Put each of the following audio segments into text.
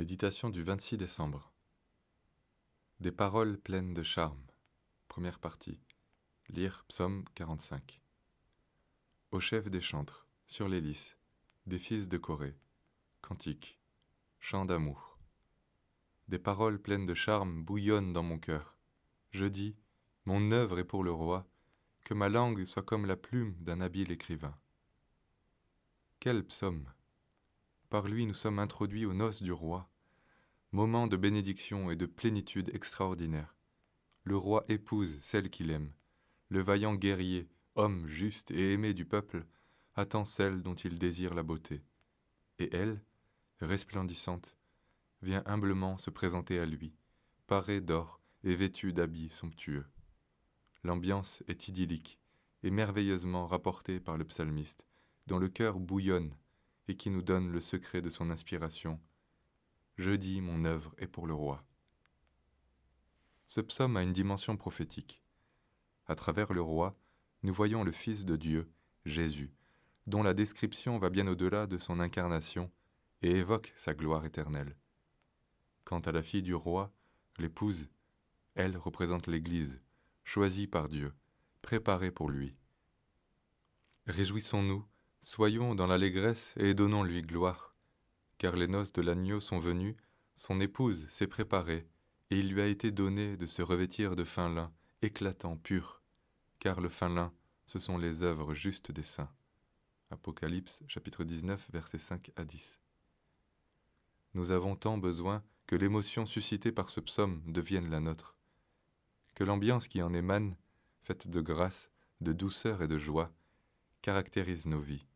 Méditation du 26 décembre. Des paroles pleines de charme. Première partie. Lire Psaume 45. Au chef des chantres, sur les des fils de Corée. Cantique. Chant d'amour. Des paroles pleines de charme bouillonnent dans mon cœur. Je dis, mon œuvre est pour le roi, que ma langue soit comme la plume d'un habile écrivain. Quel psaume Par lui nous sommes introduits aux noces du roi, moment de bénédiction et de plénitude extraordinaire. Le roi épouse celle qu'il aime. Le vaillant guerrier, homme juste et aimé du peuple, attend celle dont il désire la beauté. Et elle, resplendissante, vient humblement se présenter à lui, parée d'or et vêtue d'habits somptueux. L'ambiance est idyllique et merveilleusement rapportée par le psalmiste, dont le cœur bouillonne et qui nous donne le secret de son inspiration. Je dis mon œuvre est pour le roi. Ce psaume a une dimension prophétique. À travers le roi, nous voyons le Fils de Dieu, Jésus, dont la description va bien au-delà de son incarnation et évoque sa gloire éternelle. Quant à la fille du roi, l'épouse, elle représente l'Église, choisie par Dieu, préparée pour lui. Réjouissons-nous, soyons dans l'allégresse et donnons-lui gloire, car les noces de l'agneau sont venues, son épouse s'est préparée, et il lui a été donné de se revêtir de fin lin, éclatant, pur, car le fin lin, ce sont les œuvres justes des saints. Apocalypse chapitre 19 versets 5 à 10. Nous avons tant besoin que l'émotion suscitée par ce psaume devienne la nôtre, que l'ambiance qui en émane, faite de grâce, de douceur et de joie, caractérise nos vies,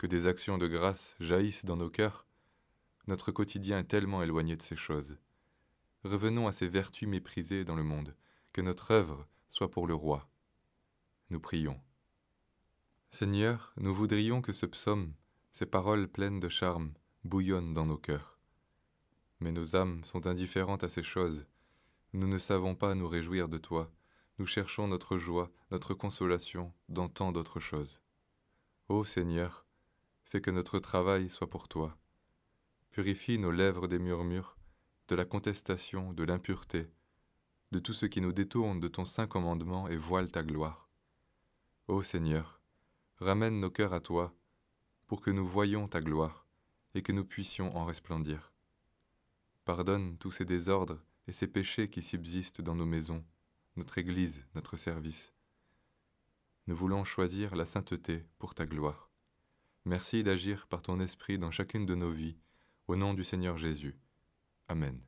que des actions de grâce jaillissent dans nos cœurs. Notre quotidien est tellement éloigné de ces choses. Revenons à ces vertus méprisées dans le monde, que notre œuvre soit pour le roi. Nous prions. Seigneur, nous voudrions que ce psaume, ces paroles pleines de charme, bouillonnent dans nos cœurs. Mais nos âmes sont indifférentes à ces choses. Nous ne savons pas nous réjouir de toi. Nous cherchons notre joie, notre consolation dans tant d'autres choses. Ô Seigneur, fais que notre travail soit pour toi. Purifie nos lèvres des murmures, de la contestation, de l'impureté, de tout ce qui nous détourne de ton saint commandement et voile ta gloire. Ô Seigneur, ramène nos cœurs à toi, pour que nous voyions ta gloire et que nous puissions en resplendir. Pardonne tous ces désordres et ces péchés qui subsistent dans nos maisons, notre Église, notre service. Nous voulons choisir la sainteté pour ta gloire. Merci d'agir par ton esprit dans chacune de nos vies, au nom du Seigneur Jésus. Amen.